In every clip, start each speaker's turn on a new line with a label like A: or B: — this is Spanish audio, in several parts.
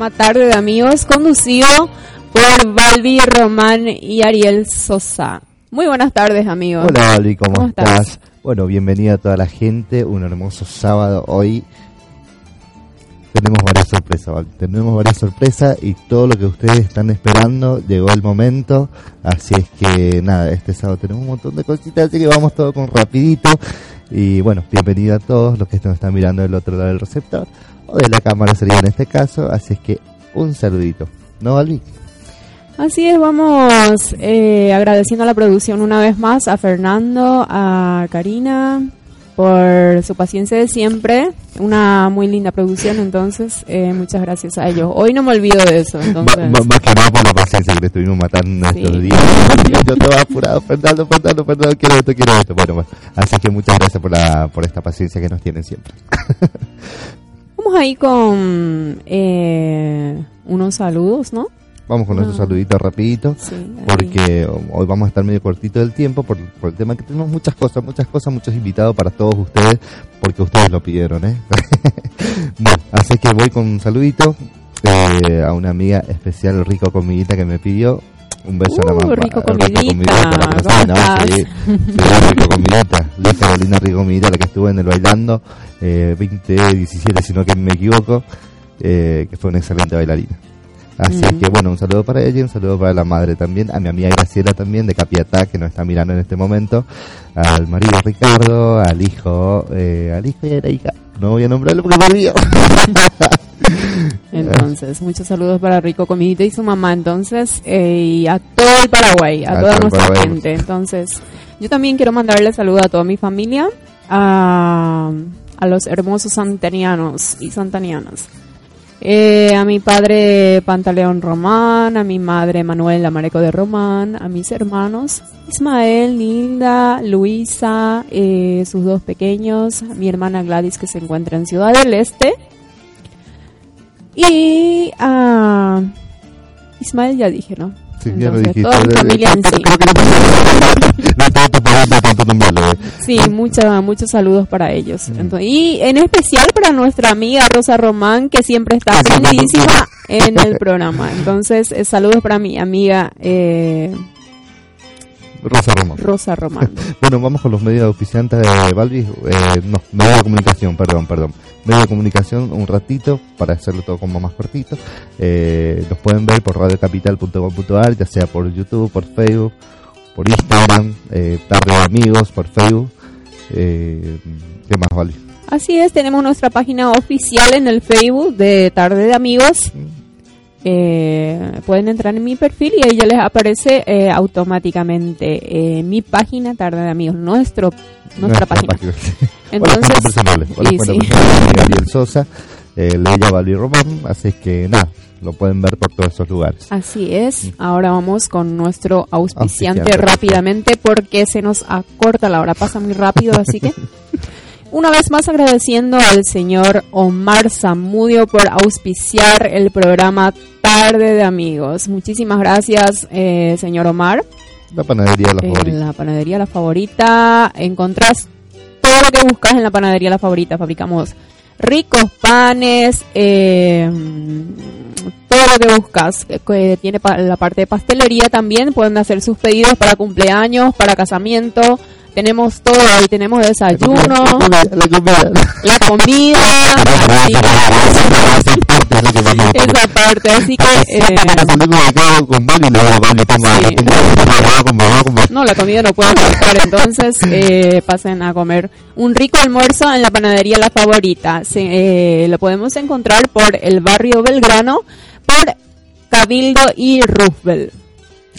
A: Llama tarde de amigos, conducido por Balbi Román y Ariel Sosa. Muy buenas tardes, amigos.
B: Hola, Ali, ¿cómo,
A: ¿Cómo
B: estás?
A: estás?
B: Bueno, bienvenida a toda la gente. Un hermoso sábado hoy. Tenemos varias sorpresas, ¿vale? Tenemos varias sorpresas y todo lo que ustedes están esperando llegó el momento. Así es que nada, este sábado tenemos un montón de cositas, así que vamos todo con rapidito. Y bueno, bienvenida a todos los que nos están mirando del otro lado del receptor o de la cámara sería en este caso. Así es que un saludito. ¿No, Albi?
A: Así es, vamos eh, agradeciendo a la producción una vez más, a Fernando, a Karina, por su paciencia de siempre. Una muy linda producción, entonces, eh, muchas gracias a ellos. Hoy no me olvido de eso, entonces.
B: más que nada por la paciencia que le estuvimos matando
A: Sí.
B: estos días. Yo estaba apurado, Fernando, Fernando, Fernando, quiero esto, quiero esto. Bueno, bueno, así que muchas gracias por, la, por esta paciencia que nos tienen siempre.
A: Vamos ahí con eh, unos saludos, ¿no?
B: Vamos con nuestro
A: Ah.
B: saludito rapidito,
A: Sí.
B: porque hoy vamos a estar medio cortito del tiempo por, por el tema que tenemos muchas cosas, muchas cosas, muchos invitados para todos ustedes, porque ustedes lo pidieron, ¿eh? bueno, así que voy con un saludito eh, a una amiga especial, Rico Comidita, que me pidió. Un beso a la
A: Uh,
B: mamá.
A: Rico
B: Rico
A: Comidita,
B: Comidita, la
A: ¿cómo estás?
B: sí. Sí, Rico Comidita, Luis Carolina Rico Comidita, la que estuvo en el bailando, eh, 2017, si no que me equivoco, eh, que fue una excelente bailarina. Así
A: Mm.
B: que bueno, un saludo para ella y un saludo para la madre también, a mi amiga Graciela también de Capiatá, que nos está mirando en este momento, al marido Ricardo, al hijo, eh, al hijo y a la hija. No voy a nombrarlo porque me olvido.
A: Entonces, muchos saludos para Rico Comidita y su mamá, entonces, eh, y a todo el Paraguay, a,
B: A
A: toda nuestra
B: Paraguay.
A: gente. Entonces, yo también quiero mandarle saludos a toda mi familia, a, a los hermosos santanianos y santanianas. Eh, a mi padre Pantaleón Román, a mi madre Manuela Mareco de Román, a mis hermanos Ismael, Nilda, Luisa, eh, sus dos pequeños, mi hermana Gladys que se encuentra en Ciudad del Este y a Ismael ya dije, ¿no?
B: Sí, ya lo dijiste.
A: toda mi
B: Eh,
A: familia en sí.
B: creo que no- tanto eh.
A: Sí, mucha, muchos saludos para ellos.
B: Mm.
A: Entonces, y en especial para nuestra amiga Rosa Román, que siempre está
B: Ah,
A: prendidísima en el programa. Entonces, eh, saludos para mi amiga eh,
B: Rosa Román.
A: Rosa Román.
B: Bueno, vamos con los medios auspiciantes de Balbi. Eh, no, medio de comunicación, perdón, perdón. Medio de comunicación, un ratito, para hacerlo todo como más cortito. Eh, los pueden ver por radiocapital.com.ar, ya sea por YouTube, por Facebook, por Instagram, eh, Tarde de Amigos, por Facebook. Eh, ¿Qué más, Balbi?
A: Así es, tenemos nuestra página oficial en el Facebook de Tarde de Amigos. Eh, pueden entrar en mi perfil y ahí ya les aparece eh, automáticamente eh, mi página Tarde de Amigos, nuestro, nuestra, página.
B: Hola,
A: Entonces,
B: personales.
A: Sí.
B: de Gabriel Sosa, eh, Leia Balbi Román. Así que nada, lo pueden ver por todos esos lugares.
A: Así es. Ahora vamos con nuestro auspiciante
B: Auspiciante.
A: rápidamente porque se nos acorta la hora. Pasa muy rápido, así que Una vez más agradeciendo al señor Omar Zamudio por auspiciar el programa Tarde de Amigos. Muchísimas gracias, eh, señor Omar.
B: La panadería La Favorita.
A: la panadería La Favorita encontrás todo lo que buscas en la panadería La Favorita. Fabricamos ricos panes, eh, todo lo que buscas. Que- que tiene pa- la parte de pastelería también. Pueden hacer sus pedidos para cumpleaños, para casamiento. Tenemos todo ahí. Tenemos desayuno,
B: La comida.
A: la comida. esa parte. Así que... eh, Sí. No, la comida no puede faltar, entonces eh, pasen a comer un rico almuerzo en la panadería La Favorita. Se- eh, lo podemos encontrar por el barrio Belgrano, por Cabildo y Roosevelt.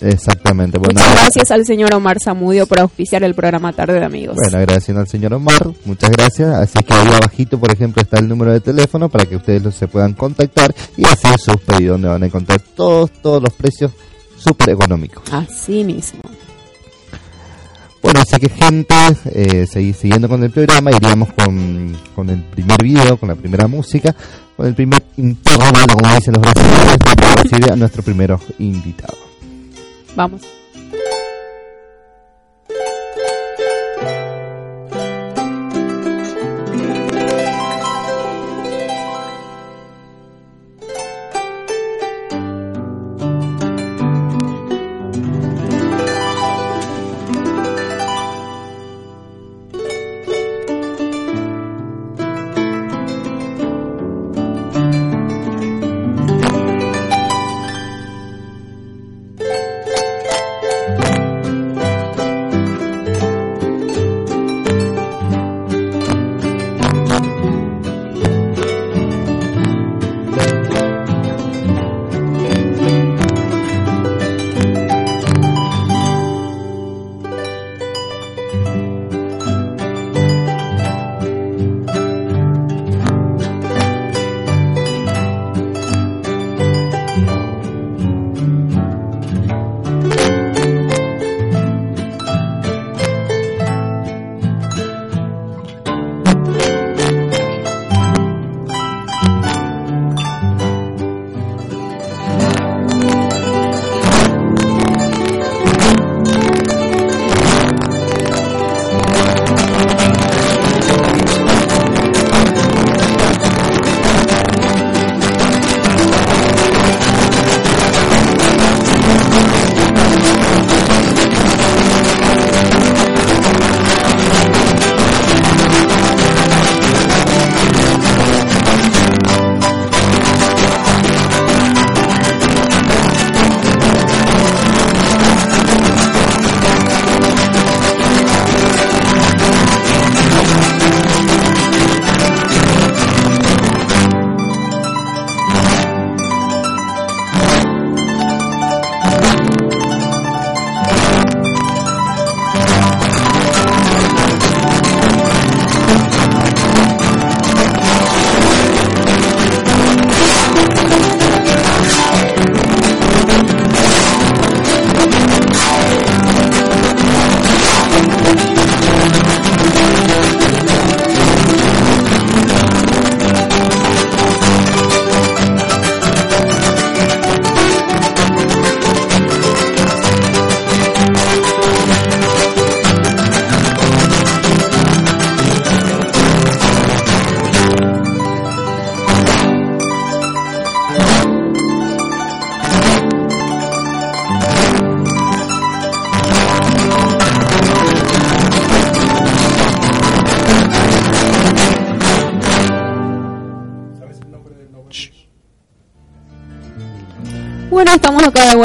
B: Exactamente. Bueno,
A: Muchas gracias al señor Omar Zamudio por auspiciar el programa Tarde de Amigos.
B: Bueno, agradeciendo al señor Omar, muchas gracias. Así que ahí abajito, por ejemplo, está el número de teléfono para que ustedes los- se puedan contactar y hacer sus pedidos, donde van a encontrar todos, todos los precios súper económicos.
A: Así mismo.
B: Bueno, así que gente, eh, seguí siguiendo con el programa, iríamos con, con el primer video, con la primera música, con el primer intervalo, como dicen los brasileños, para recibir a nuestro primero invitado.
A: Vamos.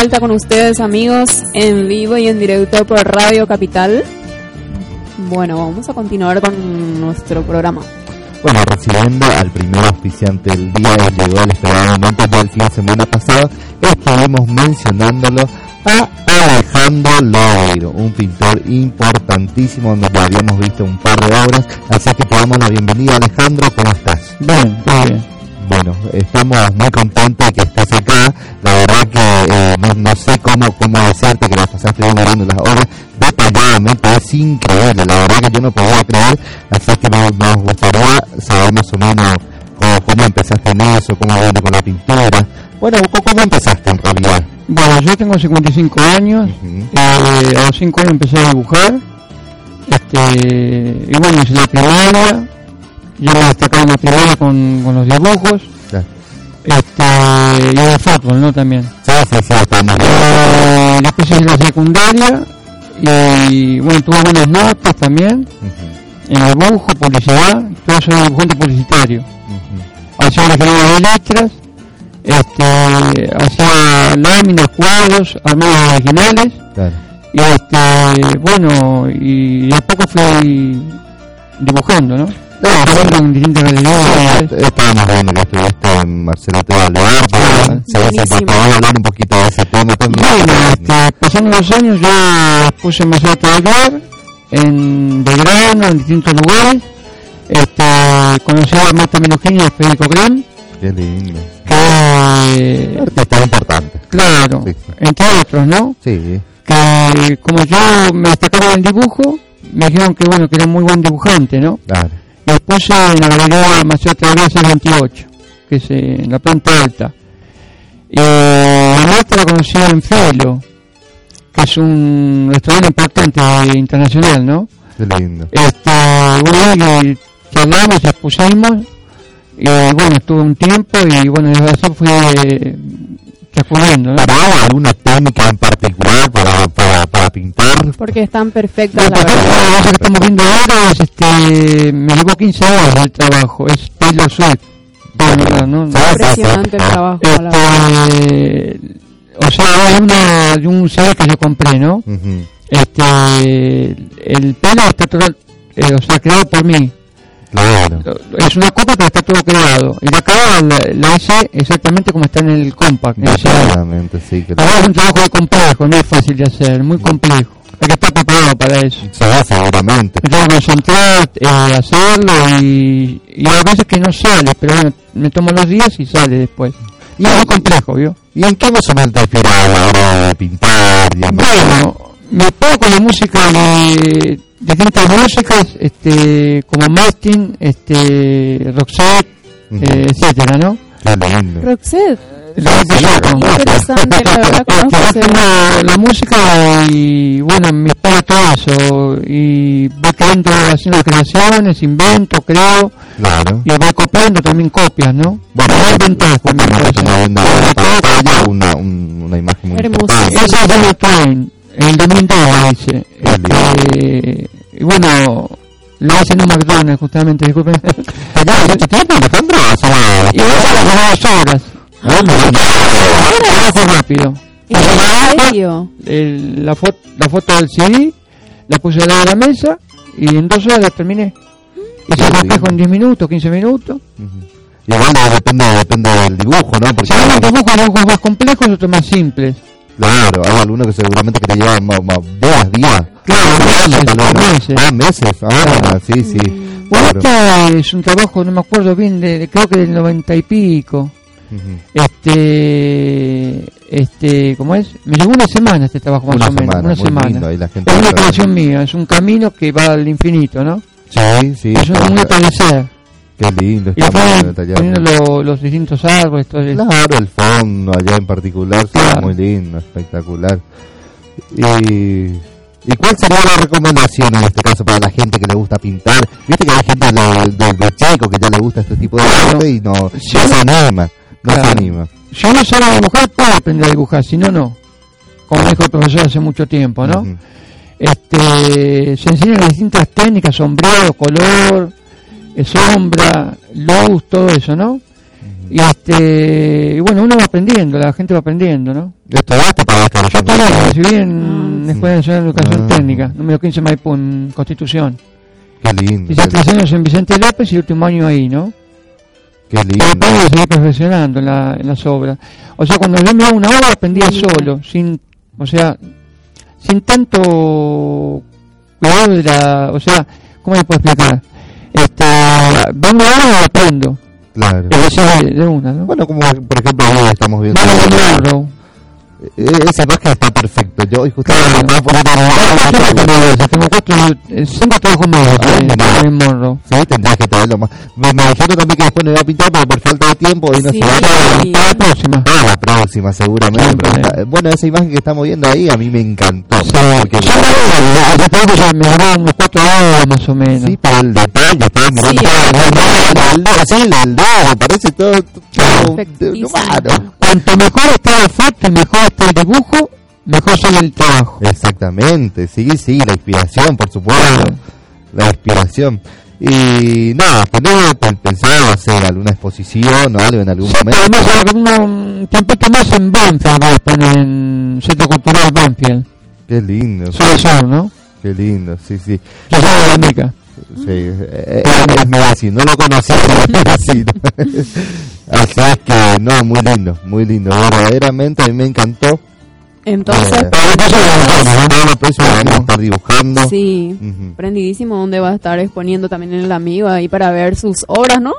A: Vuelta con ustedes, amigos, en vivo y en directo por Radio Capital. Bueno, vamos a continuar con nuestro programa.
B: Bueno, recibiendo al primer auspiciante del día, llegó el esperado momento ya el fin de semana pasado, estuvimos mencionándolo a Alejandro Loiro, un pintor importantísimo donde ya habíamos visto un par de obras, así que te damos la bienvenida Alejandro, ¿cómo estás?
C: Bien, muy bien.
B: Bueno, estamos muy contentos de que estés acá, la verdad que eh, nos no sé cómo, cómo decirte que la pasaste bien mirando las obras detalladamente, es increíble, la verdad que yo no podía creer, así que nos gustaría saber más o menos cómo, cómo empezaste en eso, cómo viene con la pintura. Bueno, ¿cómo, empezaste en realidad?
C: Bueno, yo tengo 55 años,
B: Ujú.
C: eh, a los 5 años empecé a dibujar, este, y bueno, hice la primaria, yo me destacaba en la primaria con, con los dibujos, este, y en el fútbol, ¿no? También.
B: Sí, sí, sí,
C: Eh, después hice la secundaria, y bueno, tuve buenas notas también, en dibujo, publicidad, yo soy dibujante publicitario.
B: ujú.
C: hacía la carrera de letras, este, hacía láminas, cuadros, armados originales,
B: Claro.
C: y este, bueno, y de a poco fui dibujando, ¿no? En realidades.
B: Estábamos viendo que estuviste en Marcelo T. Alvear,
C: Ah,
B: se ve
A: buenísimo.
B: por favor hablar un poquito de ese tema también.
C: Bueno, este, pasando los años yo puse a empezar a trabajar en Belgrano, en distintos lugares, este, conocí a Marta Menogini y a Federico Gran,
B: Qué lindo.
C: que,
B: Artista importante.
C: claro,
B: Sí,
C: entre otros, ¿no?
B: Sí,
C: que como yo me destacaba en dibujo, me dijeron que bueno, que era muy buen dibujante, ¿no?
B: claro.
C: Después en la galería Maceo Travesa 28, que es eh, en la planta alta. Y a Marta la conocí en Felo, que es un restaurante importante eh, internacional, ¿no?
B: Qué lindo.
C: Este, bueno, y charlamos, expusimos, y bueno, estuve un tiempo y bueno, desde eso fui eh, transcurriendo, ¿no?
B: ¿Para alguna técnica en particular para pintar?
A: Porque están perfectas, la
C: La
A: verdad.
C: cosa que estamos viendo ahora es, este, me llevó 15 horas del trabajo, es Taylor Swift. La verdad, ¿no?
A: Impresionante el trabajo, la verdad.
C: Este, o sea, es una, de un CD que yo compré, ¿no?
B: Ujú.
C: Este, el pelo está todo, eh, o sea, creado por mí.
B: Claro.
C: Es una copa, pero está todo creado. Y la cara la, la hice exactamente como está en el compact.
B: Detalladamente, sí. Que
C: verdad es un trabajo muy complejo, no es fácil de hacer, muy complejo. Hay que estar preparado para eso.
B: va seguramente.
C: Que concentrar, eh, hacerlo y, y a veces que no sale, pero bueno, me tomo los días y sale después. Y es muy complejo, ¿vio?
B: ¿Y en qué más o menos te inspiras a la hora de pintar? digamos?
C: Bueno, me pongo con la música de distintas músicas, este, como Martin, este, Roxette,
B: Ujú.
C: eh, etcétera, ¿no?
A: Roxette,
C: La
A: interesante, la verdad
C: la música y bueno, me inspira todo eso y voy creando, haciendo creaciones, invento, creo
B: Claro.
C: y voy copiando también copias, ¿no?
B: Bueno,
C: inventar también
B: una, un- una imagen muy importante.
C: Esa es Klein, en el 2002 la hice.
B: Qué
C: Este, y bueno, lo hice en un McDonald's justamente, disculpen.
B: ¿Ya mucho tiempo, Alejandro? Hace-
C: y voy a las dos horas.
B: Ah,
C: rápido.
A: ¿En serio?
C: El- la, foto, la foto del CD, la puse al lado de la mesa y en dos horas la terminé. Hice el reflejo en
B: lindo.
C: 10 minutos, 15 minutos.
B: Ujú. Y bueno, depende, depende del dibujo, ¿no? Porque
C: Si hay dibujos, dibujos más complejos, otros más simples.
B: Claro, hay algunos que seguramente que te llevan más, más días, días.
C: Claro, meses.
B: Ah, meses. Ah, sí, sí.
C: Bueno,
B: Claro.
C: este es un trabajo, no me acuerdo bien, de, de- creo que del 90 y pico. Este, este, ¿cómo es? Me llevó una semana este trabajo más
B: Una
C: o menos,
B: semana,
C: una
B: muy
C: semana.
B: lindo, ahí la gente
C: es una creación mía, es un camino que va al infinito, ¿no?
B: Sí, sí.
C: es un atardecer.
B: Qué lindo.
C: Y
B: está
C: poniendo lo- los distintos árboles, todo.
B: Claro, el fondo allá en particular,
C: Claro.
B: muy lindo, espectacular. Y, ¿Y cuál sería la recomendación en este caso para la gente que le gusta pintar? Viste que hay gente de, de, chico que ya le gusta este tipo de arte y no, no se anima, no se anima.
C: Si uno sabe dibujar, puede aprender a dibujar, si no, no. Como dijo el profesor hace mucho tiempo, ¿no? Este, se enseñan las distintas técnicas, sombreado, color, sombra, luz, todo eso, ¿no? Y este, y bueno, uno va aprendiendo, la gente va aprendiendo, ¿no?
B: ¿Estudiaste para esta
C: Yo también me recibí en la Escuela Nacional de Educación
B: Ah.
C: Técnica, número 15 Maipú, en Constitución.
B: Qué lindo,
C: Hice tres años en Vicente López y el último año ahí, ¿no?
B: qué
C: Y
B: lindo.
C: después me seguí perfeccionando en, la, en las obras. O sea, cuando yo me hago una obra, aprendía solo, sin, o sea, sin tanto cuidado de la, o sea, ¿cómo le puedo explicar? Este, vengo ahora y aprendo,
B: Claro.
C: recién de, de una, ¿no?
B: Bueno, como por ejemplo hoy estamos viendo Eh, Esa imagen está perfecta. Yo hoy me una-
C: tengo cuatro, cinco trabajos
B: Ah,
C: Morro.
B: Sí, tendrías que traerlo más. Me, me dijeron también que después no iba a pintar, pero por falta de tiempo hoy no
A: Sí.
B: se va a.
C: Para la próxima.
B: Para la próxima, seguramente. Bueno, esa imagen que estamos viendo ahí a mí me encantó. Porque-
C: ya me duró unos cuatro horas más o menos.
B: sí, pero el detalle, todo, el dedo, sí, el me parece todo
A: Perfectísimo.
C: Cuanto mejor está la foto, mejor está el dibujo, mejor sale el trabajo.
B: Exactamente, sí, sí, la inspiración, por supuesto. La inspiración. Y nada, tenemos pen- pensado hacer alguna exposición o algo en algún
C: Sí,
B: momento.
C: además ahora un tiempito más en Banfield, en Centro Cultural Banfield.
B: Qué lindo,
C: Sur Sur, ¿no?
B: qué lindo, sí, sí.
C: Yo soy de la Mica.
B: Sí, eh, eh, es mi vecino, no lo conocía, pero es vecino. Así es que, no, muy lindo, muy lindo, verdaderamente a mí me encantó.
A: Entonces,
B: Eh, vamos a estar dibujando.
A: sí,
B: Ujú,
A: prendidísimo donde va a estar exponiendo también el amigo ahí para ver sus obras, ¿no?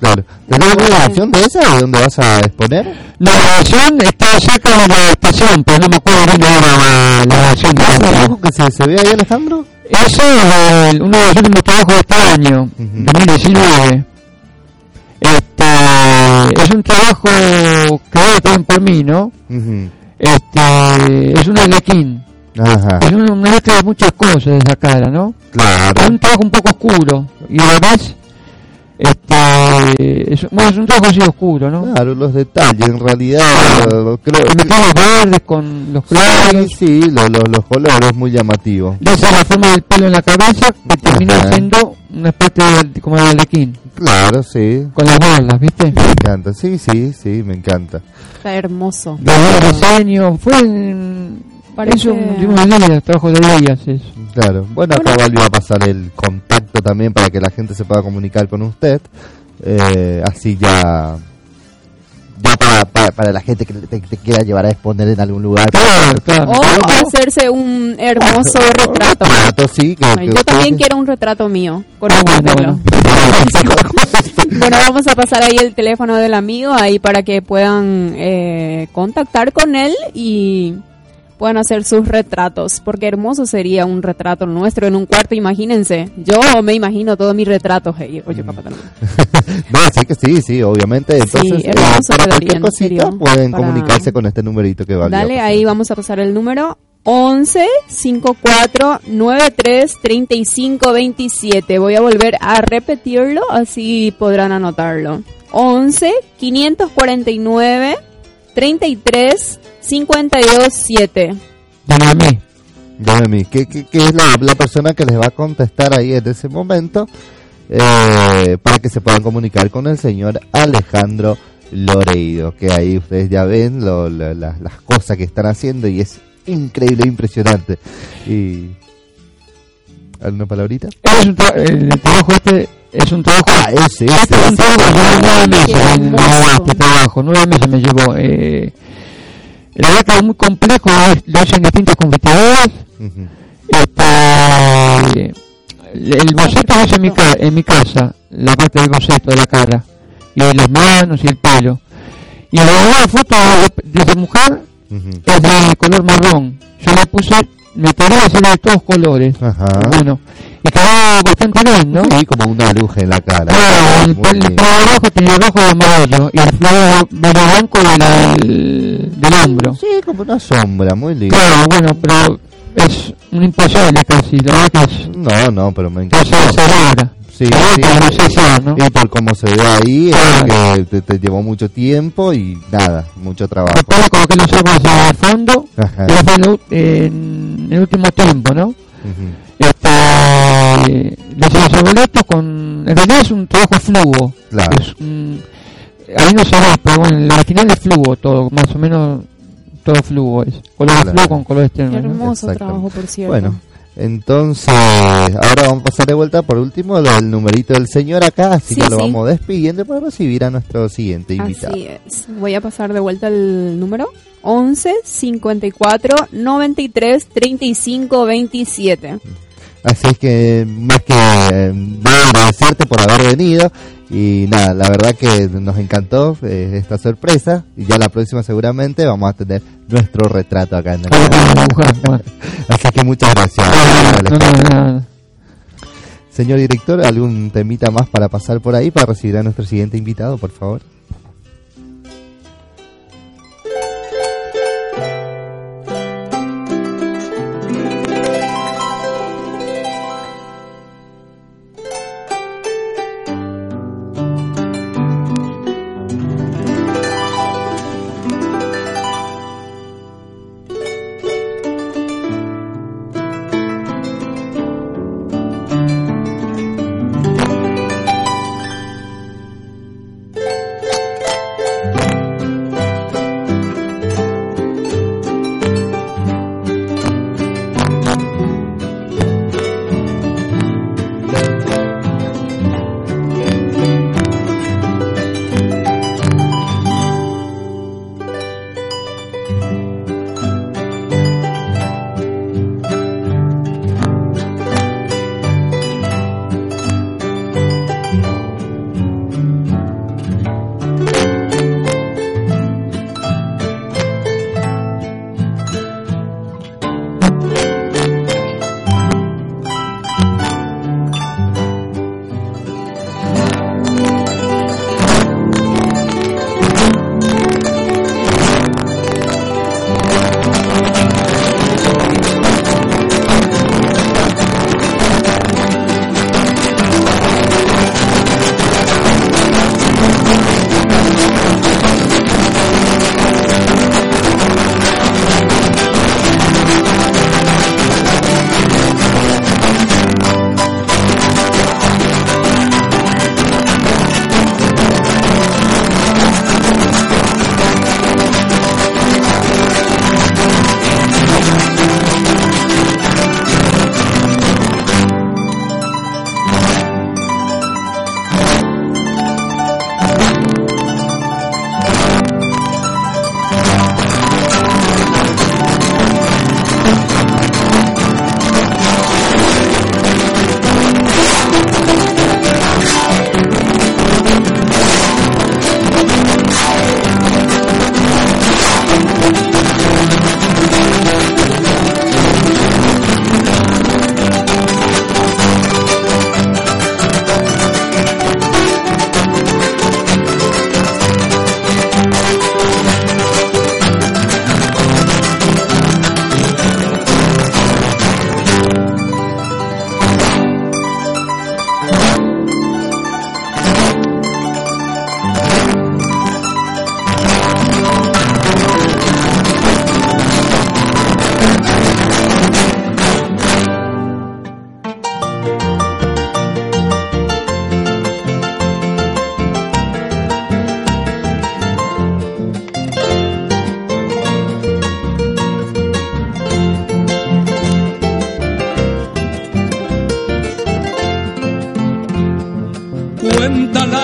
B: Claro. ¿Tenés alguna grabación de esa? ¿De dónde vas a exponer?
C: La grabación está cerca de la estación, pero no me acuerdo bien ahora la, la grabación.
B: ¿Ese
C: la-
B: dibujo que se, se ve ahí, Alejandro?
C: Ese es uno de los últimos trabajos de este año,
B: Ujú.
C: 2019. Este, es un trabajo creado también por mí, ¿no? Este, es un arlequín.
B: Ajá,
C: Es una una mezcla de muchas cosas de esa cara, ¿no?
B: claro.
C: Es un trabajo un poco oscuro. Y además, este, es, bueno, es un trabajo así oscuro, ¿no?
B: Claro, los detalles, en realidad, lo- creo
C: Y mezclamos verdes con los
B: Sí,
C: claros.
B: sí, lo- lo- los colores muy llamativos.
C: De esa la forma del pelo en la cabeza que termina
B: Ajá.
C: siendo una especie de, como de arlequín.
B: Claro, sí.
C: Con las bolas, ¿viste?
B: Me encanta, sí, sí, sí, me encanta.
A: Está hermoso.
C: De los diseños, fue en...
A: Parece-
C: Eso, un día, trabajo de días eso.
B: Claro. Bueno, acá Valvi va a pasar el contacto también para que la gente se pueda comunicar con usted. Eh, así ya. Ya para, para, para la gente que te, te quiera llevar a exponer en algún lugar.
C: Claro, claro.
A: O hacerse un hermoso retrato.
B: Retrato, sí. Que,
A: Ay,
B: que
A: Yo también quiero un retrato mío con
C: Ah,
A: un
C: bueno,
A: pelo. Bueno, vamos a pasar ahí el teléfono del amigo ahí para que puedan eh, contactar con él y puedan hacer sus retratos, porque hermoso sería un retrato nuestro en un cuarto, imagínense. Yo me imagino todos mis retratos. hey, oye, papá.
B: No, sí que sí, sí, obviamente. Entonces, eh,
A: hermoso
B: para
A: quedaría,
B: cosita
A: serio,
B: pueden
A: para-
B: comunicarse con este numerito que Valvi va a
A: Dale,
B: pasar.
A: ahí vamos a pasar el número 11 54 93 35 27. Voy a volver a repetirlo, así podrán anotarlo. 11 549 33 52 7.
C: Llame a mí.
B: Noemi, que, que, que es la, la persona que les va a contestar ahí en ese momento eh, para que se puedan comunicar con el señor Alejandro Loreiro, que ahí ustedes ya ven lo- la- la- las cosas que están haciendo y es increíble, impresionante. Y ¿Alguna palabrita?
C: Es un tra- el trabajo este es un trabajo
B: Ah, ese, ese,
C: Este es un trabajo nueve meses, llevó este trabajo, nueve meses me llevó. Eh, la verdad que es muy complejo, es- lo hice en distintas computadoras.
B: Ujú.
C: Este, el boceto lo hice en mi, en mi casa, la parte del boceto de la cara, y de las manos y el pelo. Y la foto de, esa mujer es de color marrón. Yo le puse, me quería hacer de todos colores.
B: Ajá.
C: Bueno, quedó bastante bien, ¿no?
B: Sí, como una luz en la cara.
C: Claro, el el pelo rojo tenía rojo y amarillo, y el flor verde blanco de la- del, del hombro.
B: Sí, como una sombra, muy lindo.
C: Claro, bueno, pero es un imposible casi, la verdad que es
B: No, no, pero me
C: que se
B: encanta.
C: hace ahora.
B: Sí, sí,
C: que
B: sí.
C: ¿no?
B: Y por cómo se ve ahí, es
C: Claro.
B: que te, te llevó mucho tiempo y nada, mucho trabajo.
C: Después coloqué los ojos hacia el fondo, y en el, último tiempo, ¿no?
B: Ujú.
C: Este, los arbolitos con, en realidad es un trabajo fluo.
B: Claro.
C: Es un- ahí no se ve, pero bueno, en la final es fluo todo, más o menos todo fluo es. Color
B: Claro.
C: fluo con colores ¿no?
A: hermoso
B: Exactamente.
A: trabajo, por cierto.
B: Bueno, entonces, ahora vamos a pasar de vuelta por último del numerito del señor acá, así
A: Sí,
B: que lo
A: sí.
B: vamos despidiendo para recibir a nuestro siguiente invitado.
A: Así es. Voy a pasar de vuelta el número 11 54 93 35 27.
B: Así es que más que eh, agradecerte por haber venido Y nada, la verdad que nos encantó eh, esta sorpresa y ya la próxima seguramente vamos a tener nuestro retrato acá en el. Así que muchas gracias. Señor director, ¿algún temita más para pasar por ahí para recibir a nuestro siguiente invitado, por favor?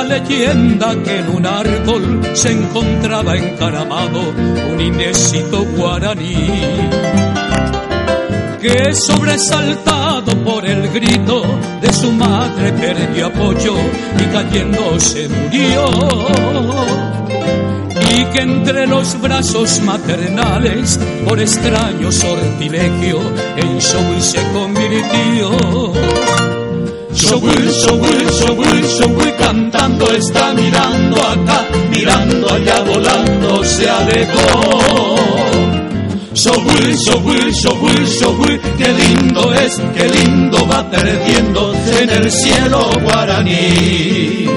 D: Leyenda que en un árbol se encontraba encaramado un inésito guaraní que sobresaltado por el grito de su madre perdió apoyo y cayendo se murió y que entre los brazos maternales por extraño sortilegio en Shaul se convirtió. Shaul, Shaul, Shaul, Shaul cantando está mirando acá, mirando allá volando se alejó. Shaul, Shaul, Shaul, Shaul, qué lindo es, qué lindo va perdiendo en el cielo guaraní.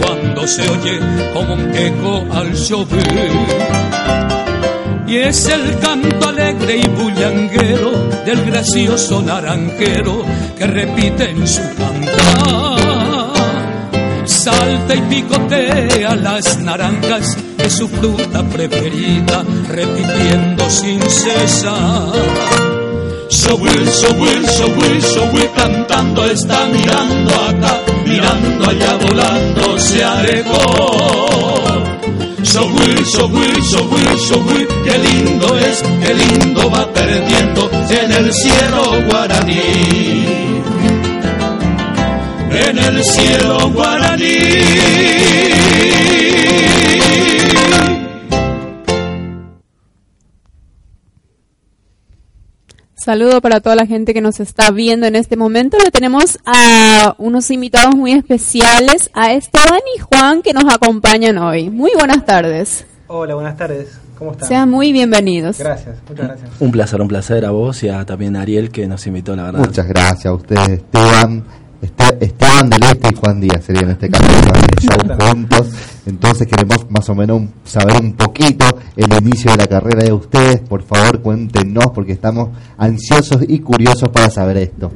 E: Cuando se oye como un eco al llover. Y es el canto alegre y bullanguero del gracioso naranjero que repite en su cantar. Salta y picotea las naranjas de su fruta preferida, repitiendo sin cesar. Showil, Showil, Showil, Showil cantando está mirando acá, mirando allá volando se alejó. Showil, Showil, Showil, Showil, qué lindo es, qué lindo va perdiendo en el cielo guaraní. En el cielo guaraní.
A: Saludo para toda la gente que nos está viendo en este momento. Le tenemos a unos invitados muy especiales, a Esteban y Juan que nos acompañan hoy. Muy buenas tardes.
F: Hola, buenas tardes. ¿Cómo están?
A: Sean muy bienvenidos.
F: Gracias, muchas gracias.
G: Un placer, un placer a vos y a también a Ariel que nos invitó, la verdad.
B: Muchas gracias a ustedes, Esteban. Este- Esteban del Este y Juan Díaz sería en este caso están juntos. Entonces queremos más o menos saber un poquito el inicio de la carrera de ustedes. Por favor, cuéntenos porque estamos ansiosos y curiosos para saber esto.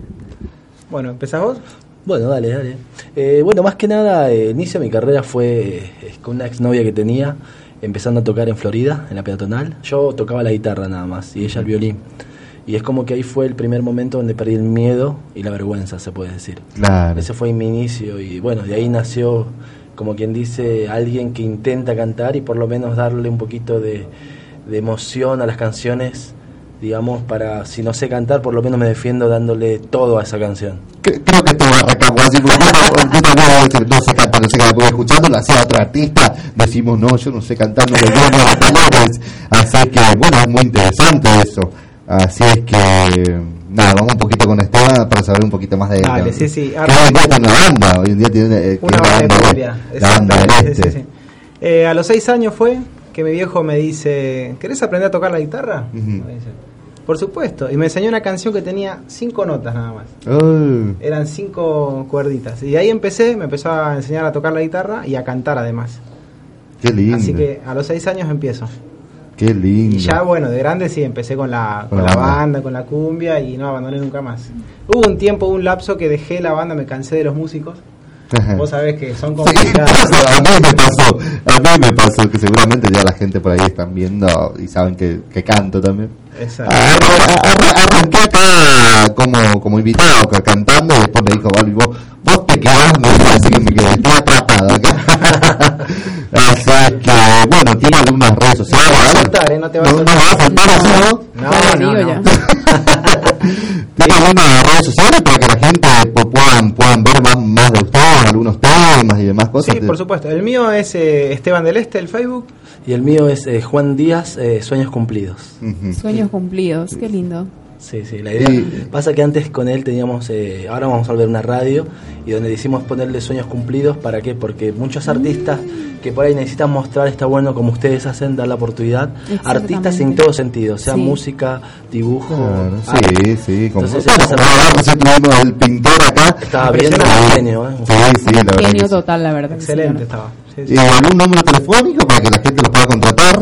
F: Bueno, ¿empezás vos?
G: Bueno, dale, dale. Eh, bueno, más que nada, eh, el inicio de mi carrera fue eh, con una exnovia que tenía, empezando a tocar en Florida, en la peatonal. Yo tocaba la guitarra nada más y ella el violín. Y es como que ahí fue el primer momento donde perdí el miedo y la vergüenza, se puede decir.
B: Claro.
G: Ese fue mi inicio y bueno, de ahí nació, como quien dice, alguien que intenta cantar y por lo menos darle un poquito de, de emoción a las canciones, digamos, para, si no sé cantar, por lo menos me defiendo dándole todo a esa canción.
B: Cre- Creo que todos arrancamos así, porque uno, yo también a veces no sé cantar, no sé cantar, porque escuchando lo hacía otro artista, decimos, no, yo no sé cantar, no me llamo las palabras. Así que, bueno, es muy interesante eso. Así es que, nada, vamos un poquito con Esteban para saber un poquito más de
F: Dale,
B: de-
F: sí,
B: en la banda, hoy en día tiene eh,
F: Una
B: la
F: banda de
B: la banda del este.
F: sí, sí, sí. Eh, a los seis años fue que mi viejo me dice, ¿querés aprender a tocar la guitarra?
B: Ujú.
F: Me dice, Por supuesto. Y me enseñó una canción que tenía cinco notas nada más. Eran cinco cuerditas. Y ahí empecé, me empezó a enseñar a tocar la guitarra y a cantar además.
B: qué lindo,
F: Así que a los seis años empiezo.
B: Qué lindo.
F: Y ya, bueno, de grande sí, empecé con la, con la
B: banda.
F: con la cumbia y no abandoné nunca más. Hubo un tiempo, un lapso que dejé la banda, me cansé de los músicos. Vos sabés que son complicados.
B: a mí me pasó, a mí me pasó que seguramente ya la gente por ahí están viendo y saben que, que canto también.
F: Exacto.
B: Arra- arra- Arranqué acá como, como invitado, ca- cantando, y después me dijo, vos, vos te quedás, me así que me quedé, estoy atrapado acá. o sea que, bueno, tiene algunas redes sociales.
F: No te va a
B: ¿vale?
F: soltar, ¿eh? No te va a
B: no,
F: soltar.
B: No, va a soltar así, ¿no?
F: No, no.
B: ¿Tiene algunas redes sociales para que la gente pu- puedan, puedan ver más, más de ustedes, algunos temas y demás cosas?
F: Sí, por supuesto. El mío es eh, Esteban del Este, el Facebook.
G: Y el mío es eh, Juan Díaz, eh, Sueños Cumplidos.
A: Sueños cumplidos, qué lindo.
G: Sí, sí, la idea.
B: Y-
G: Pasa que antes con él teníamos, eh, ahora vamos a volver una radio y donde decimos ponerle sueños cumplidos, ¿para qué? Porque muchos artistas que por ahí necesitan mostrar, está bueno como ustedes hacen, dar la oportunidad. Artistas en todo sentido, sea
A: Sí.
G: música, dibujo.
B: Claro, sí, sí, como,
G: Entonces,
B: como recién tuvimos el pintor acá.
G: Estaba viendo
F: Impresionante.
G: un genio, ¿eh?
B: Sí, sí, la
A: Genio total, la verdad.
F: Excelente
A: señor.
F: estaba. Sí, sí.
B: ¿Y algún número telefónico para que la gente lo pueda contratar?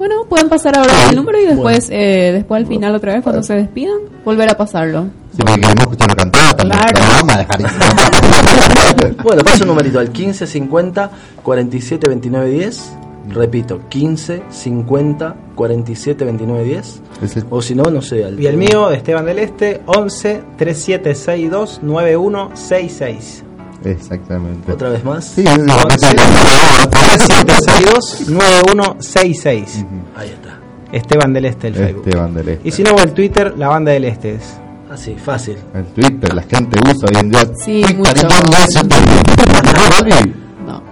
A: Bueno, pueden pasar ahora el número y después, eh, después al final otra vez cuando se despidan, volver a pasarlo.
B: Si porque queremos escucharlo cantar, también
A: Claro.
B: vamos a dejar.
G: Bueno, pasa un numerito al 15 50 47 29 10. Repito, 15 50 47 29 10.
B: Ese-
G: O si no, no sé. al-
F: Y el mío, de Esteban del Este, 11 3762 9166.
B: Exactamente.
G: Otra vez más.
B: Sí, es lo que
F: Once.
B: se-
F: 3762 9166.
G: Ahí está.
F: Esteban del Este, el Facebook.
B: Esteban del Este.
F: Y si no, el Twitter, la banda del Este es.
G: Así, fácil.
B: El Twitter, la gente usa hoy en día.
A: Sí,
B: Twitter,
A: mucho.
B: no.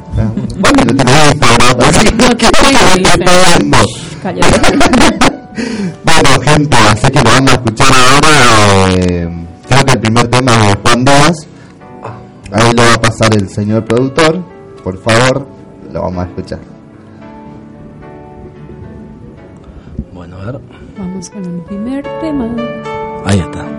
B: Bueno, gente, así que lo vamos a escuchar ahora. eh, creo que el primer tema es de Juan Díaz. Ahí lo va a pasar el señor productor. Por favor, lo vamos a escuchar.
G: Bueno, a ver.
A: Vamos con el primer tema.
G: Ahí está.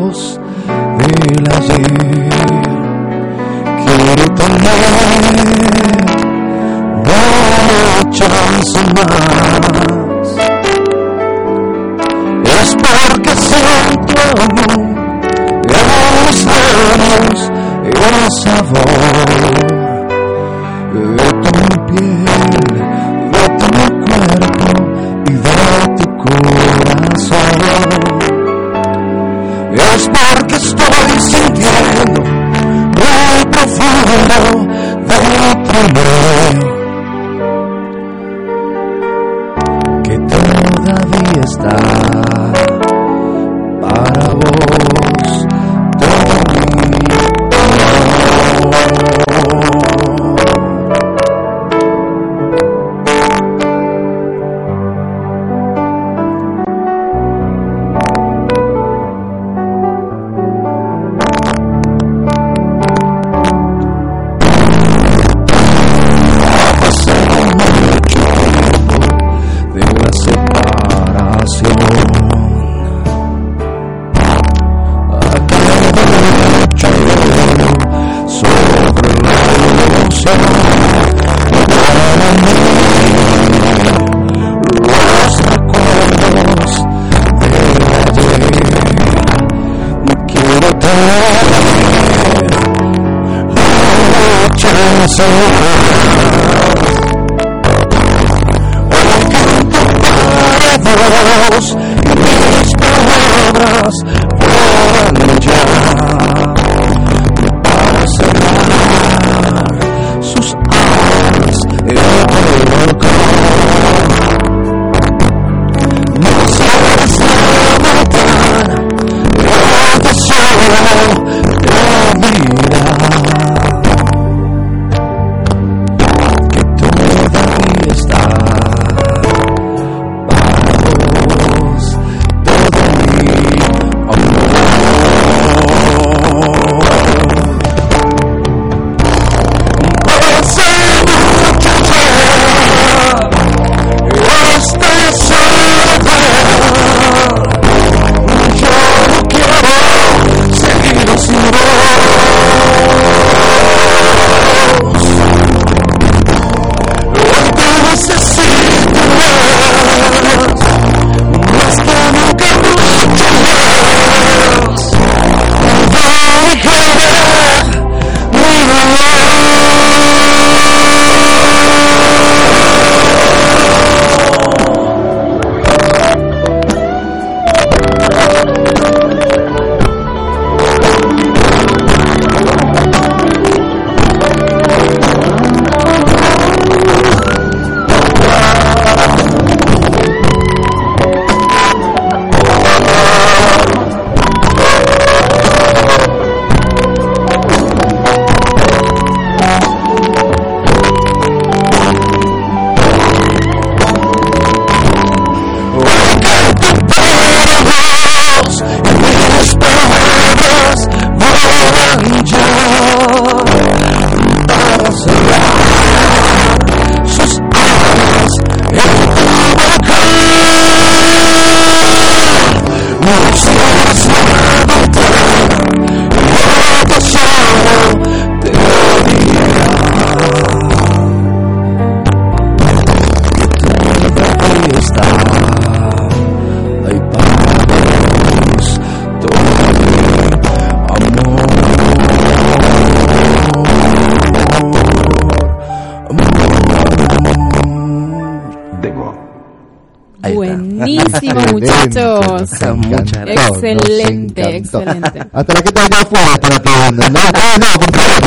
B: momento.
A: Excelente.
B: Hasta la gente allá afuera están aplaudiendo. No, no, no, por favor.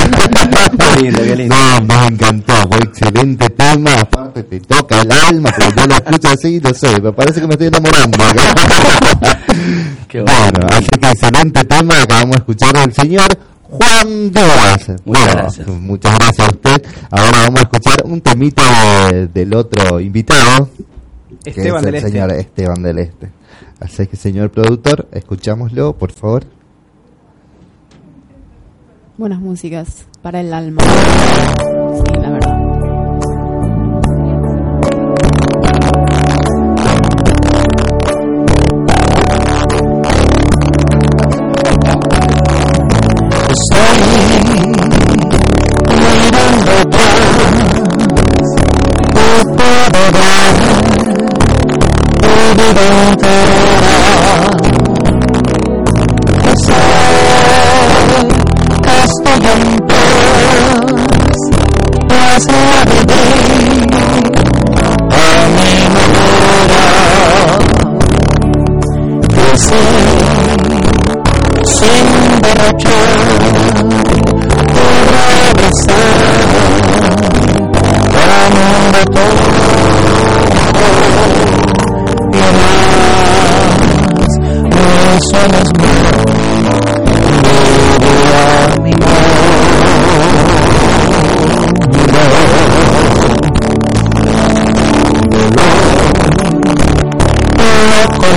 G: Qué lindo, qué lindo.
B: No, me encantó, fue excelente tema, aparte te toca el alma, porque yo lo escucho así, no sé, me parece que me estoy enamorando.
G: Qué
B: bueno.
G: bueno,
B: así que excelente tema, acabamos de escuchar al señor Juan Díaz. Muchas bueno,
G: gracias.
B: Muchas gracias a usted. Ahora vamos a escuchar un temito de, del otro invitado.
F: Esteban
B: que es el
F: este.
B: señor. Esteban del Este. Así que, señor productor, escuchámoslo, por favor.
H: Buenas músicas para el alma. Sí, la verdad.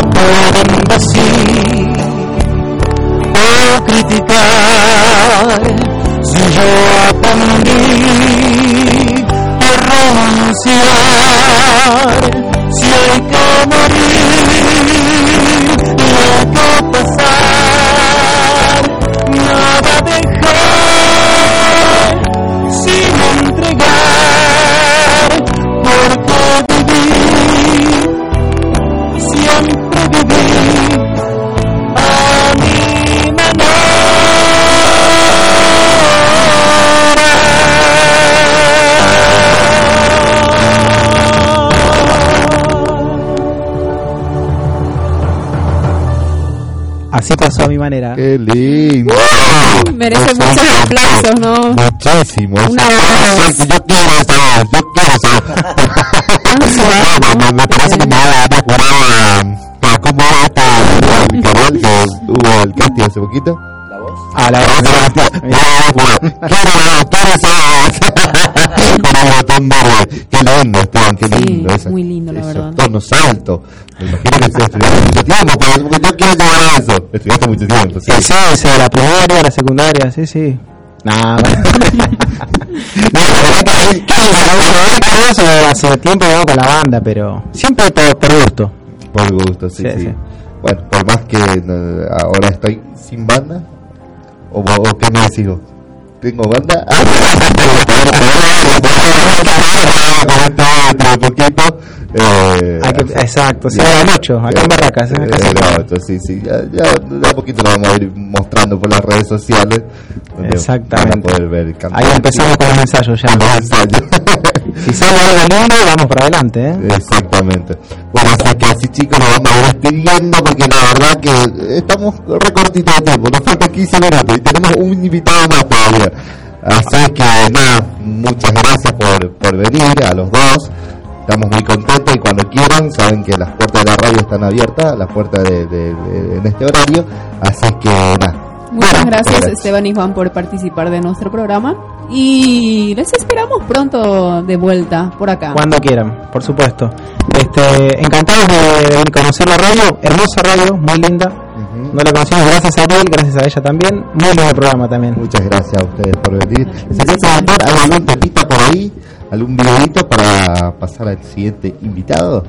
I: pueden decir o criticar si yo aprendí a renunciar si hay que morir
F: pasó a mi manera.
B: Qué lindo.
H: Merece muchos aplausos, ¿no?
B: Muchísimos.
H: Una
B: aplauso. Yo quiero estar, yo quiero estar. Me parece que me va ¿Cómo va hasta el canal que hubo el casting hace poquito?
F: ¿La
B: voz? Ah, la voz. Qué lindo, Esteban, qué lindo. Sí, esa,
H: muy lindo, la verdad.
B: tonos altos. Me imagino que ustedes estudiaron mucho tiempo, porque yo quiero llegar a eso. Estudiaste mucho tiempo, sí.
F: Sí, sí, la primaria, la secundaria, sí, sí. Nada. no, hace tiempo vamos con la banda, pero siempre por, por gusto.
B: Por gusto, sí,
F: sí,
B: sí.
F: sí.
B: Bueno, por más que no, ahora estoy sin banda, ¿o, o qué me decís vos? ¿Tengo banda? Ah, poquito. Eh,
F: que- exacto, sí, las ocho, acá en Barracas,
B: Eh, ocho, sí, sí, ya, ya de a poquito lo vamos a ir mostrando por las redes sociales.
F: Exactamente.
B: Van a poder ver cantar.
F: Ahí empezamos con los ensayos ya.
B: Los ensayos.
F: Si sale algo lindo, vamos para adelante, ¿eh?
B: Exactamente. Bueno, así que así chicos nos vamos a ir despidiendo porque la verdad que estamos recortitos de tiempo, nos faltan 15 minutos y tenemos un invitado más todavía. Así que nada, muchas gracias por, por venir a los dos. Estamos muy contentos y cuando quieran saben que las puertas de la radio están abiertas, las puertas de- de- en este horario. Así que nada.
A: Muchas gracias
B: gracias.
A: Esteban y Juan por participar de nuestro programa y les esperamos pronto de vuelta por acá.
F: Cuando quieran, por supuesto. Este, encantados de, de conocer la radio, hermosa radio, muy linda. No la conocimos gracias a Ariel, gracias a ella también. Muy lindo programa también.
B: Muchas gracias a ustedes por venir. ¿Se ¿hay algún temita por ahí? ¿Algún videito para pasar al siguiente invitado?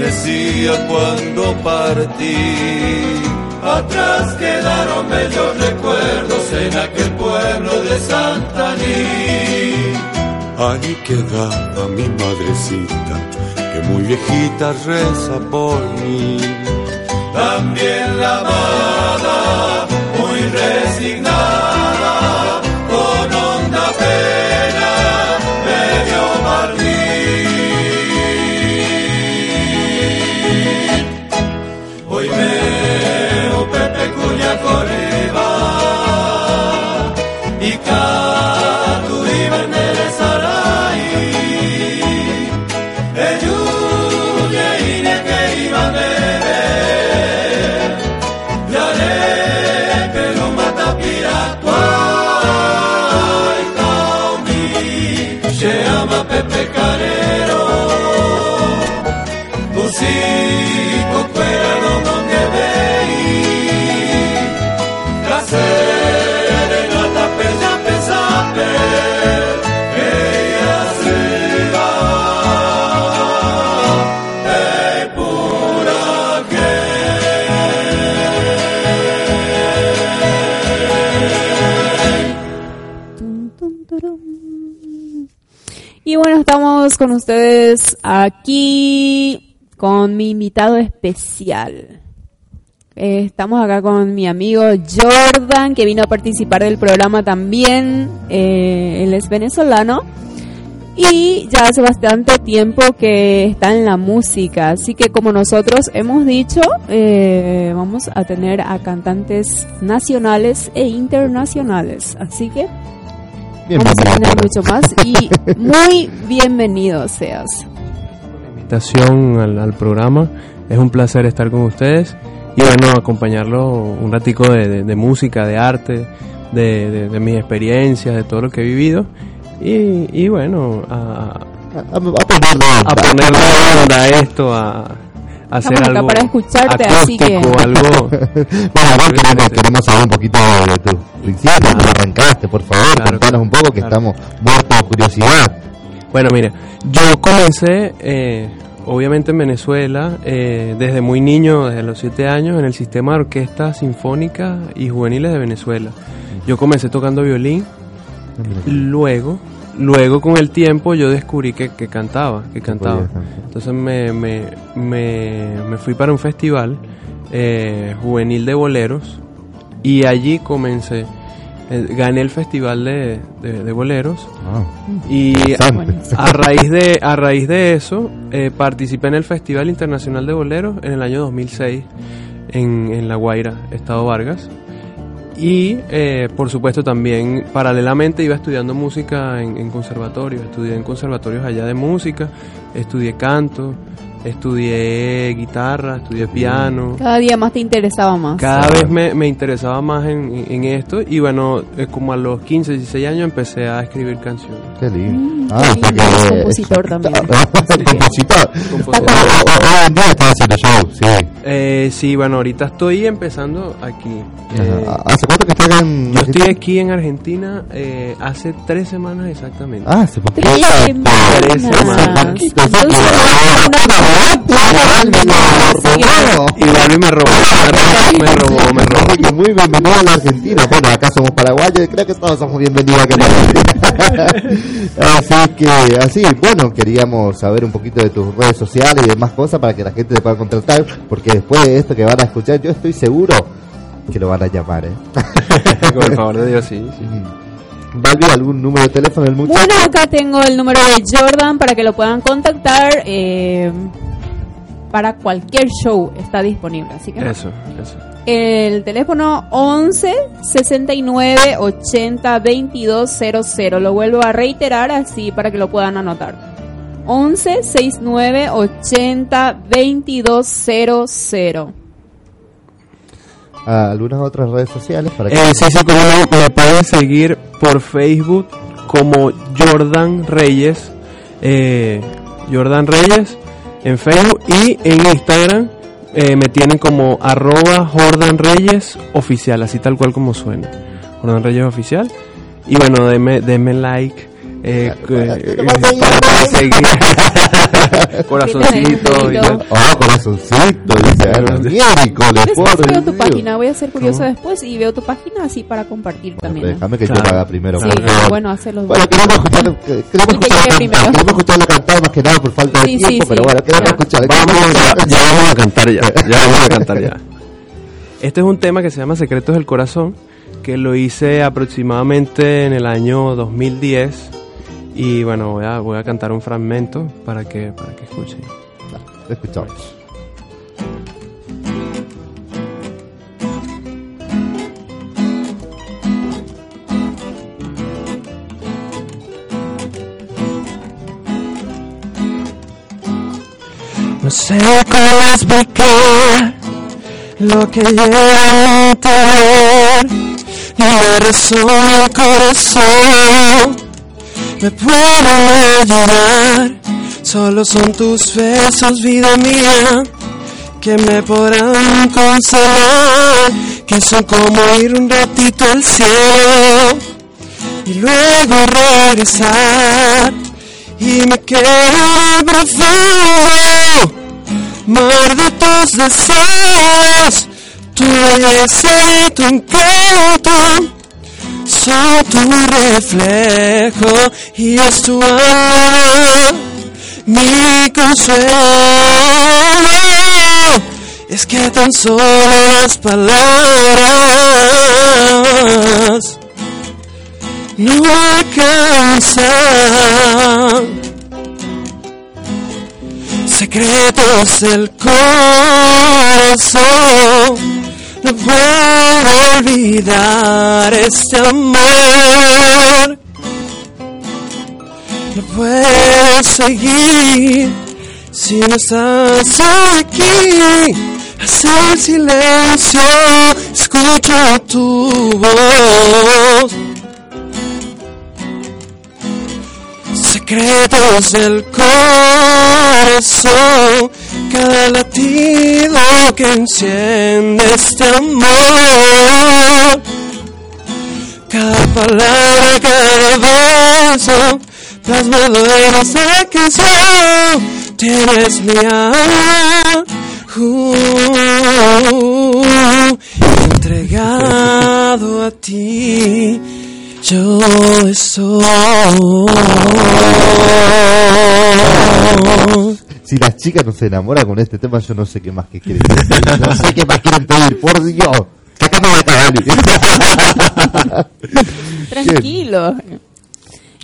E: Amanecía cuando partí. Atrás quedaron bellos recuerdos en aquel pueblo de Santaní.
J: Ahí quedaba mi madrecita, que muy viejita reza por mí.
E: También la amada, muy resignada, con
A: ustedes aquí con mi invitado especial. Eh, estamos acá con mi amigo Jordan, que vino a participar del programa también. Eh, él es venezolano y ya hace bastante tiempo que está en la música. Así que como nosotros hemos dicho, eh, vamos a tener a cantantes nacionales e internacionales. Así que vamos a tener mucho más y muy bienvenido seas.
K: invitación al, al programa. Es un placer estar con ustedes y bueno, acompañarlo un ratico de, de- de música, de arte, de, mis experiencias, de todo lo que he vivido. Y, y bueno, a,
B: A, ponerle
K: a ponerle onda a esto, a, a hacer
A: Estamos acá
K: algo
A: para escucharte, así que-
K: algo...
B: Bueno, queremos, queremos saber un poquito de tu principio, cómo arrancaste, por favor,
K: Claro,
B: contanos un poco que
K: claro.
B: estamos muertos de curiosidad.
K: Bueno, mira, yo comencé, eh, obviamente en Venezuela, eh, desde muy niño, desde los 7 años, en el sistema de orquesta sinfónica y juveniles de Venezuela. Yo comencé tocando violín, luego, luego con el tiempo yo descubrí que, que cantaba, que cantaba. Entonces me, me, me, me fui para un festival eh, juvenil de boleros y allí comencé. Eh, gané el festival de, de- de boleros
B: Ah,
K: y a raíz de a raíz de eso eh, participé en el Festival Internacional de Boleros en el año 2006 en, en La Guaira, Estado Vargas. Y eh, por supuesto también paralelamente iba estudiando música en, en conservatorios, estudié en conservatorios allá de música, estudié canto, estudié guitarra, estudié piano.
A: Cada día más te interesaba más.
K: Cada vez me, me interesaba más en, en esto y bueno, eh, como a los 15, 16 años empecé a escribir canciones.
B: Qué lindo.
A: Mm,
B: Ah,
A: qué lindo,
B: que-
A: compositor también.
B: compositor.
K: Compositor.
B: Hoy en día estás haciendo show, sí.
K: Eh, sí, bueno, ahorita estoy empezando aquí. Eh,
B: Ajá. ¿Hace cuánto que estás en
K: yo estoy
B: Argentina?
K: aquí en Argentina eh, hace tres semanas exactamente.
B: Ah, hace poquito.
A: Tres
K: Tres
A: semanas.
K: semanas.
A: Entonces,
K: Y Barbie me robó, me robó, me robó.
B: Que muy bienvenido a la Argentina. Bueno, acá somos paraguayos y creo que todos somos bienvenidos acá en la Argentina. así que, así, bueno, queríamos saber un poquito de tus redes sociales y demás cosas para que la gente te pueda contratar, porque después de esto que van a escuchar, yo estoy seguro que lo van a llamar, ¿eh?
K: Con el favor de Dios, sí. sí.
B: Valvi, ¿algún número de teléfono del muchacho?
A: Bueno, acá tengo el número de Jordan para que lo puedan contactar. eh, para cualquier show está disponible. Así que
K: Eso, eso.
A: el teléfono 11 69 80 22 00. Lo vuelvo a reiterar así para que lo puedan anotar. 11 69 80 22 00.
B: ¿Algunas otras redes sociales? para que
K: Eh, sí, sí, como me pueden seguir por Facebook como Jordan Reyes. eh, Jordan Reyes en Facebook y en Instagram eh, me tienen como arroba Jordan Reyes oficial, así tal cual como suena. Jordan Reyes oficial. Y bueno, denme, denme like. Eh, para seguir. Corazoncito. y.
B: Oh, corazoncito, dice. ah, Miércoles,
A: Después
B: por
A: veo tu página, voy a ser curiosa después y veo tu página así para compartir también.
B: Déjame que yo lo haga primero. Favor.
A: bueno, hacerlo.
B: Bueno, queremos escuchar, queremos
A: Y que
B: escuchar,
A: llegue primero.
B: queremos escucharlo cantar más que nada por falta de tiempo,
A: sí.
B: pero bueno, queremos
A: Ya.
B: escuchar.
K: Vamos, ya vamos a cantar ya, ya vamos a cantar ya. Este es un tema que se llama Secretos del Corazón, que lo hice aproximadamente en el año 2010 y bueno, voy a, voy a cantar un fragmento para que, para que escuchen.
B: Escuchamos.
K: No sé cómo explicar lo que lleva a interior, ni la razón el corazón me pueden ayudar. Solo son tus besos, vida mía, que me podrán consolar, que son como ir un ratito al cielo y luego regresar y me quedo profundo mar de tus deseos tu belleza y tu encanto son tu reflejo y es tu
I: Mi consuelo es que tan solo las palabras no alcanzan. Secretos del corazón, no puedo olvidar este amor. No puedo seguir si no estás aquí. Hace el silencio, escucho tu voz. Secretos del corazón, cada latido que enciende este amor. Cada palabra, cada beso, plasmado en esta canción, tienes mi alma. Uh, entregado a ti, yo estoy.
B: Si las chicas no se enamoran con este tema, yo no sé qué más que quieren. No sé qué más quieren pedir, por Dios. Sacame de acá, Dani.
A: Tranquilo.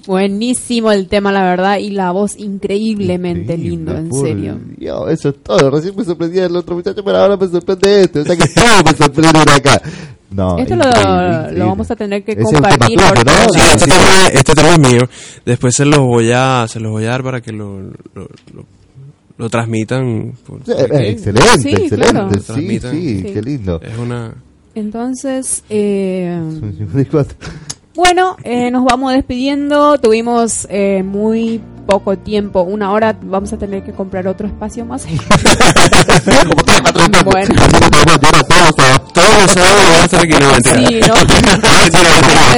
A: Buenísimo el tema, la verdad, y la voz increíblemente lindo, en serio.
B: Dios, eso es todo. Recién me sorprendía el otro muchacho, pero ahora me sorprende este. O sea que todos me sorprenden acá. No,
A: Esto
B: increíble,
A: lo,
B: increíble.
A: lo vamos a tener que
B: Ese
A: compartir
B: tema
A: por
B: tuyo, ¿no?
I: Sí, este, tema, este tema es mío. Después se los voy a, se los voy a dar para que lo, lo, lo, lo transmitan. por-
B: eh, excelente,
A: Sí,
B: excelente.
A: claro.
B: Sí,
I: Transmitan.
B: sí,
A: Sí.
B: qué lindo.
I: Es una...
A: Entonces, eh,
B: 54.
A: bueno, eh, nos vamos despidiendo. Tuvimos eh, muy poco tiempo, una hora. Vamos a tener que comprar otro espacio más. bueno,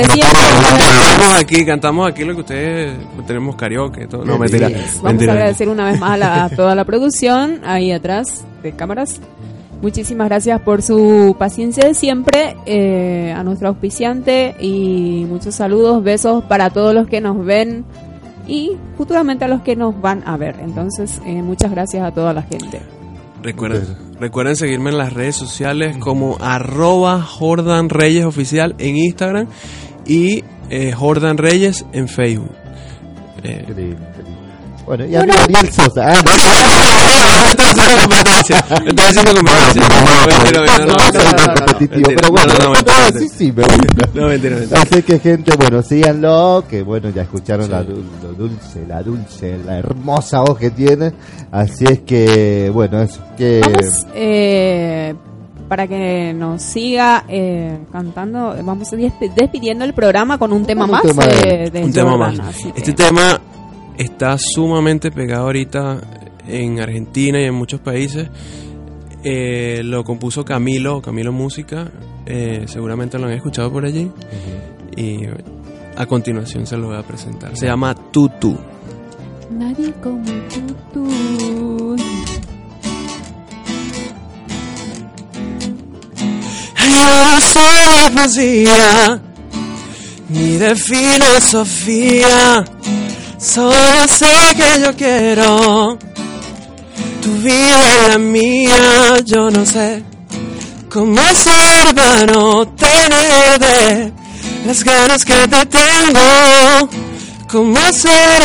I: Cantamos aquí, cantamos aquí lo que ustedes tenemos karaoke, todo. No, mentira.
A: Vamos a agradecer una vez más a, la- a toda la producción ahí atrás de cámaras. Muchísimas gracias por su paciencia de siempre, eh, a nuestro auspiciante y muchos saludos, besos para todos los que nos ven y futuramente a los que nos van a ver. Entonces, eh, muchas gracias a toda la gente.
I: Recuerden, recuerden seguirme en las redes sociales como arroba Jordan Reyes Oficial en Instagram y eh, Jordan Reyes en Facebook. Eh,
B: Bueno, y a mí Ariel Sosa. Ah, no,
I: Estoy haciendo competencia. Mentira, mentira, no,
B: no,
I: mentira,
B: no,
I: no, no,
B: competitivo, pero bueno,
I: no, no,
B: no,
I: mentira,
B: sí, sí, me.
I: No, mentira, mentira.
B: Así que gente, bueno, síganlo, que bueno, ya escucharon
I: Sí.
B: la, lo dulce, la dulce, la hermosa voz que tiene. Así es que, bueno, es que...
A: Vamos, eh, para que nos siga eh, cantando, vamos a desp- despidiendo el programa con un tema
B: un
A: más
B: tema de-
A: de, de
I: un tema más.
A: que-
I: Este tema está sumamente pegado ahorita en Argentina y en muchos países. Eh, lo compuso Camilo, Camilo Música. eh, seguramente lo han escuchado por allí. Y a continuación se lo voy a presentar. Se llama Tutu.
A: Nadie como.
I: Yo no soy de poesía, ni de filosofía. Solo sé que yo quiero tu vida y la mía. Yo no sé cómo para no tenerte las ganas que te tengo. Cómo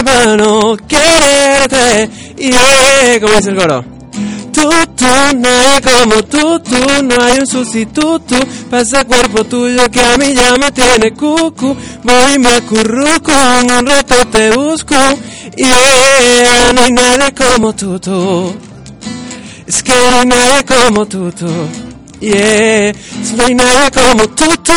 I: para no quererte. Y yeah, como dice el coro. Tú, tú, nadie como tú, tú, no hay un sustituto para ese cuerpo tuyo que a mí ya me tiene cucu. Voy me acurruco, en un rato te busco. Y yeah, no hay nadie como tú, tú. Es que no hay nadie como tú, tú. Yeah, no hay nadie como tú, tú.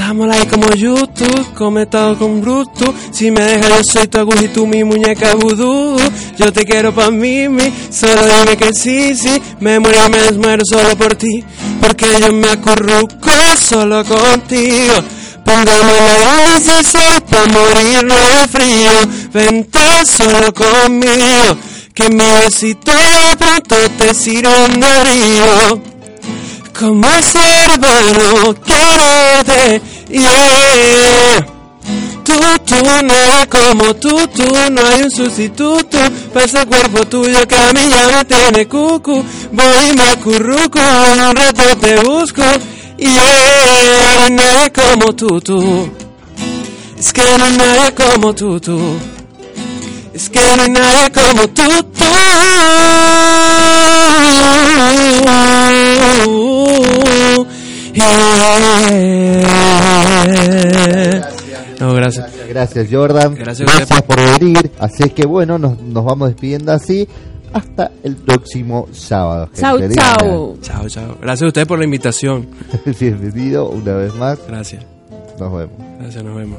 I: Estamos ahí como YouTube, conectado con Bluetooth. Si me dejas, yo soy tu aguja tú mi muñeca vudú. Yo te quiero pa' mí, mi. Solo dime que sí, sí. Me muero me desmuero solo por ti. Porque yo me acurruco solo contigo. Póngame la necesidad pa' morirnos de frío. Vente solo conmigo. Que mi besito pronto te sirven de río. ¿Cómo hacer para no quererte? Yeah. nadie como tú, tú, no hay un sustituto para ese cuerpo tuyo que a mí ya me tiene cucu. Voy y me un rato te busco, y yeah, no hay como tú, tú. Es que no hay como tú, tú. Es que no hay nadie como tú, tú. Yeah. No, gracias.
B: Gracias, gracias, Jordan.
I: Gracias
B: por venir. Así es que bueno, nos, nos vamos despidiendo así. Hasta el próximo sábado. linda.
A: chau.
I: Chao, chao. Gracias a usted por la invitación.
B: Bienvenido una vez más.
I: Gracias.
B: Nos vemos.
I: Gracias, nos vemos.